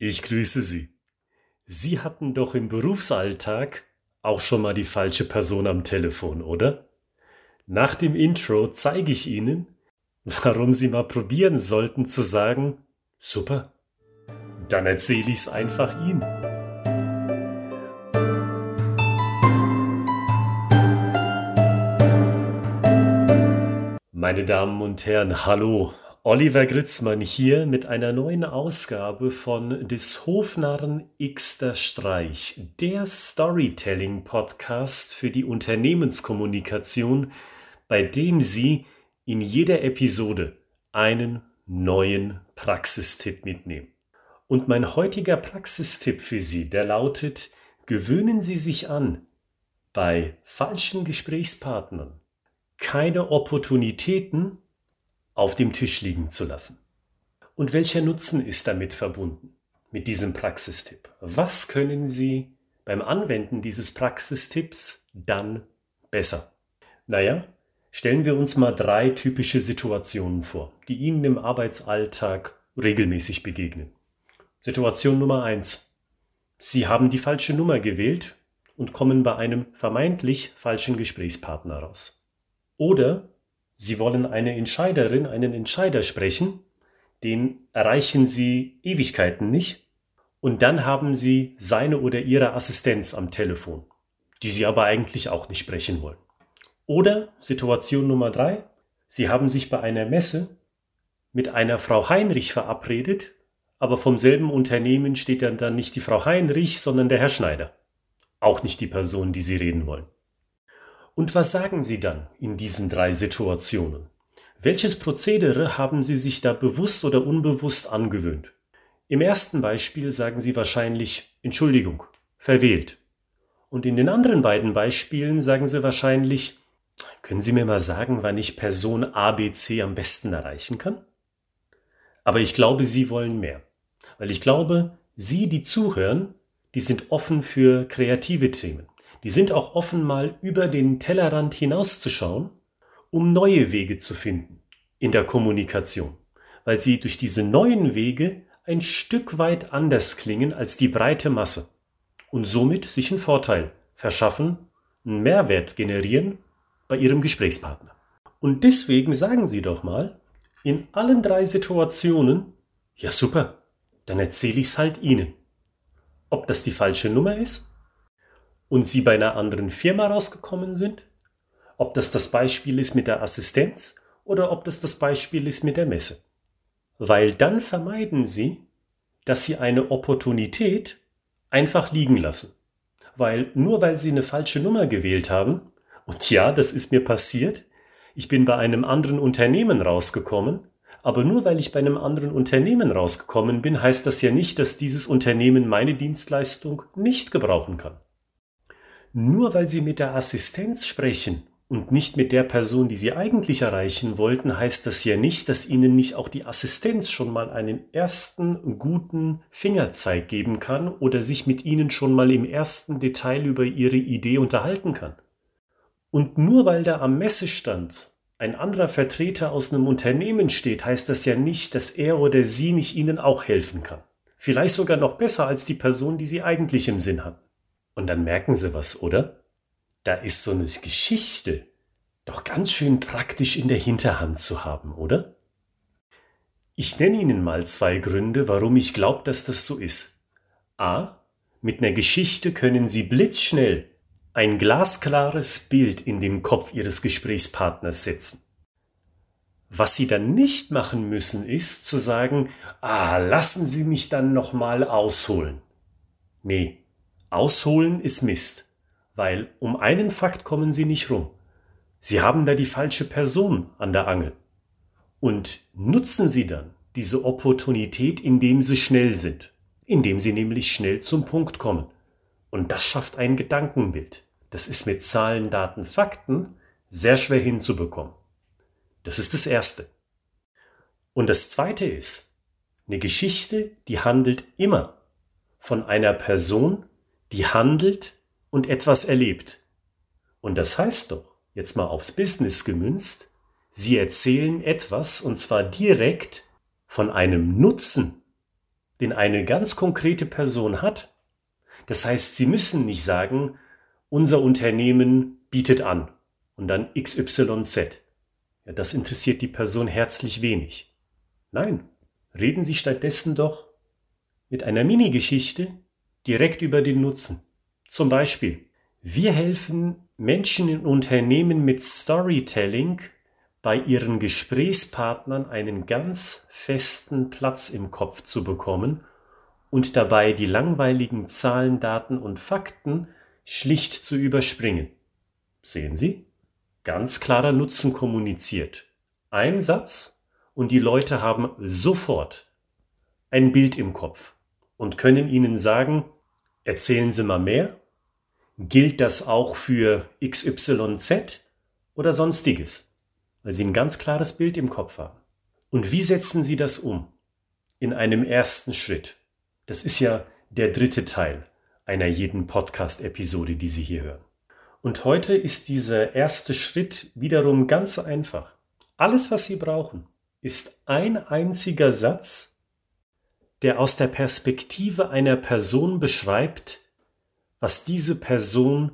Ich grüße Sie. Sie hatten doch im Berufsalltag auch schon mal die falsche Person am Telefon, oder? Nach dem Intro zeige ich Ihnen, warum Sie mal probieren sollten zu sagen, super, dann erzähle ich es einfach Ihnen. Meine Damen und Herren, hallo. Oliver Gritzmann hier mit einer neuen Ausgabe von des Hofnarren Xter Streich, der Storytelling-Podcast für die Unternehmenskommunikation, bei dem Sie in jeder Episode einen neuen Praxistipp mitnehmen. Und mein heutiger Praxistipp für Sie, der lautet, gewöhnen Sie sich an, bei falschen Gesprächspartnern keine Opportunitäten auf dem Tisch liegen zu lassen. Und welcher Nutzen ist damit verbunden mit diesem Praxistipp? Was können Sie beim Anwenden dieses Praxistipps dann besser? Naja, stellen wir uns mal drei typische Situationen vor, die Ihnen im Arbeitsalltag regelmäßig begegnen. Situation Nummer eins: Sie haben die falsche Nummer gewählt und kommen bei einem vermeintlich falschen Gesprächspartner raus. Oder Sie wollen eine Entscheiderin, einen Entscheider sprechen, den erreichen Sie Ewigkeiten nicht, und dann haben Sie seine oder ihre Assistenz am Telefon, die Sie aber eigentlich auch nicht sprechen wollen. Oder Situation Nummer drei, Sie haben sich bei einer Messe mit einer Frau Heinrich verabredet, aber vom selben Unternehmen steht dann, dann nicht die Frau Heinrich, sondern der Herr Schneider. Auch nicht die Person, die Sie reden wollen. Und was sagen Sie dann in diesen drei Situationen? Welches Prozedere haben Sie sich da bewusst oder unbewusst angewöhnt? Im ersten Beispiel sagen Sie wahrscheinlich Entschuldigung, verwählt. Und in den anderen beiden Beispielen sagen Sie wahrscheinlich, können Sie mir mal sagen, wann ich Person ABC am besten erreichen kann? Aber ich glaube, Sie wollen mehr. Weil ich glaube, Sie, die zuhören, die sind offen für kreative Themen die sind auch offen, mal über den Tellerrand hinauszuschauen, um neue Wege zu finden in der Kommunikation, weil sie durch diese neuen Wege ein Stück weit anders klingen als die breite Masse und somit sich einen Vorteil verschaffen, einen Mehrwert generieren bei ihrem Gesprächspartner. Und deswegen sagen Sie doch mal in allen drei Situationen, ja super, dann erzähle ich's halt Ihnen. Ob das die falsche Nummer ist und Sie bei einer anderen Firma rausgekommen sind? Ob das das Beispiel ist mit der Assistenz oder ob das das Beispiel ist mit der Messe. Weil dann vermeiden Sie, dass Sie eine Opportunität einfach liegen lassen. Weil nur weil Sie eine falsche Nummer gewählt haben, und ja, das ist mir passiert, ich bin bei einem anderen Unternehmen rausgekommen, aber nur weil ich bei einem anderen Unternehmen rausgekommen bin, heißt das ja nicht, dass dieses Unternehmen meine Dienstleistung nicht gebrauchen kann. Nur weil Sie mit der Assistenz sprechen und nicht mit der Person, die Sie eigentlich erreichen wollten, heißt das ja nicht, dass Ihnen nicht auch die Assistenz schon mal einen ersten guten Fingerzeig geben kann oder sich mit Ihnen schon mal im ersten Detail über Ihre Idee unterhalten kann. Und nur weil da am Messestand ein anderer Vertreter aus einem Unternehmen steht, heißt das ja nicht, dass er oder sie nicht Ihnen auch helfen kann. Vielleicht sogar noch besser als die Person, die Sie eigentlich im Sinn haben. Und dann merken sie was, oder? Da ist so eine Geschichte doch ganz schön praktisch in der Hinterhand zu haben, oder? Ich nenne Ihnen mal zwei Gründe, warum ich glaube, dass das so ist. A. Mit einer Geschichte können Sie blitzschnell ein glasklares Bild in den Kopf Ihres Gesprächspartners setzen. Was Sie dann nicht machen müssen, ist zu sagen, ah, lassen Sie mich dann nochmal ausholen. Nee, Ausholen ist Mist, weil um einen Fakt kommen Sie nicht rum. Sie haben da die falsche Person an der Angel. Und nutzen Sie dann diese Opportunität, indem Sie schnell sind, indem Sie nämlich schnell zum Punkt kommen. Und das schafft ein Gedankenbild. Das ist mit Zahlen, Daten, Fakten sehr schwer hinzubekommen. Das ist das Erste. Und das Zweite ist, eine Geschichte, die handelt immer von einer Person, die handelt und etwas erlebt. Und das heißt doch, jetzt mal aufs Business gemünzt, sie erzählen etwas und zwar direkt von einem Nutzen, den eine ganz konkrete Person hat. Das heißt, Sie müssen nicht sagen, unser Unternehmen bietet an und dann XYZ. Ja, das interessiert die Person herzlich wenig. Nein, reden Sie stattdessen doch mit einer Mini-Geschichte direkt über den Nutzen. Zum Beispiel, wir helfen Menschen in Unternehmen mit Storytelling bei ihren Gesprächspartnern einen ganz festen Platz im Kopf zu bekommen und dabei die langweiligen Zahlen, Daten und Fakten schlicht zu überspringen. Sehen Sie? Ganz klarer Nutzen kommuniziert. Ein Satz und die Leute haben sofort ein Bild im Kopf und können Ihnen sagen, erzählen Sie mal mehr. Gilt das auch für XYZ oder sonstiges? Weil Sie ein ganz klares Bild im Kopf haben. Und wie setzen Sie das um? In einem ersten Schritt. Das ist ja der dritte Teil einer jeden Podcast-Episode, die Sie hier hören. Und heute ist dieser erste Schritt wiederum ganz einfach. Alles, was Sie brauchen, ist ein einziger Satz, der aus der Perspektive einer Person beschreibt, was diese Person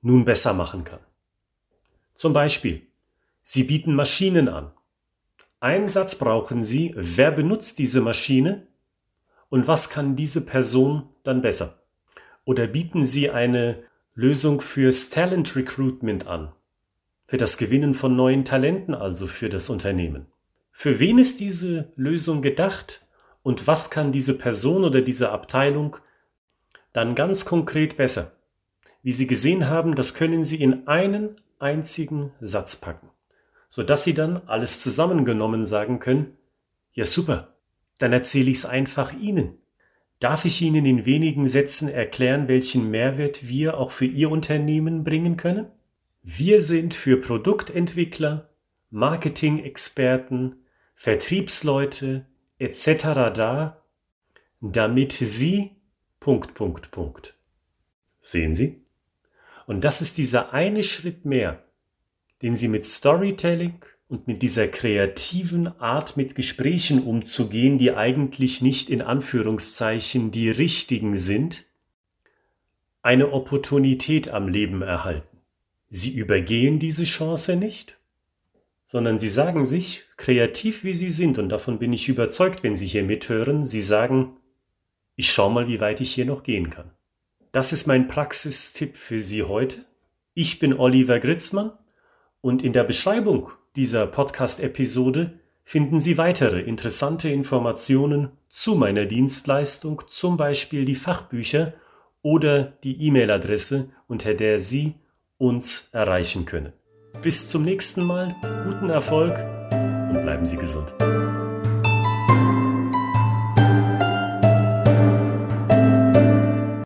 nun besser machen kann. Zum Beispiel, Sie bieten Maschinen an. Einen Satz brauchen Sie, wer benutzt diese Maschine und was kann diese Person dann besser? Oder bieten Sie eine Lösung fürs Talent Recruitment an, für das Gewinnen von neuen Talenten also für das Unternehmen. Für wen ist diese Lösung gedacht und was kann diese Person oder diese Abteilung dann ganz konkret besser? Wie Sie gesehen haben, das können Sie in einen einzigen Satz packen, sodass Sie dann alles zusammengenommen sagen können, ja super, dann erzähle ich es einfach Ihnen. Darf ich Ihnen in wenigen Sätzen erklären, welchen Mehrwert wir auch für Ihr Unternehmen bringen können? Wir sind für Produktentwickler, Marketing-Experten, Vertriebsleute, etc. da, damit Sie Punkt, Punkt, Punkt. Sehen Sie? Und das ist dieser eine Schritt mehr, den Sie mit Storytelling und mit dieser kreativen Art mit Gesprächen umzugehen, die eigentlich nicht in Anführungszeichen die richtigen sind, eine Opportunität am Leben erhalten. Sie übergehen diese Chance nicht sondern sie sagen sich, kreativ wie sie sind, und davon bin ich überzeugt, wenn Sie hier mithören, sie sagen, ich schau mal, wie weit ich hier noch gehen kann. Das ist mein Praxistipp für Sie heute. Ich bin Oliver Gritzmann und in der Beschreibung dieser Podcast-Episode finden Sie weitere interessante Informationen zu meiner Dienstleistung, zum Beispiel die Fachbücher oder die E-Mail-Adresse, unter der Sie uns erreichen können. Bis zum nächsten Mal, guten Erfolg und bleiben Sie gesund.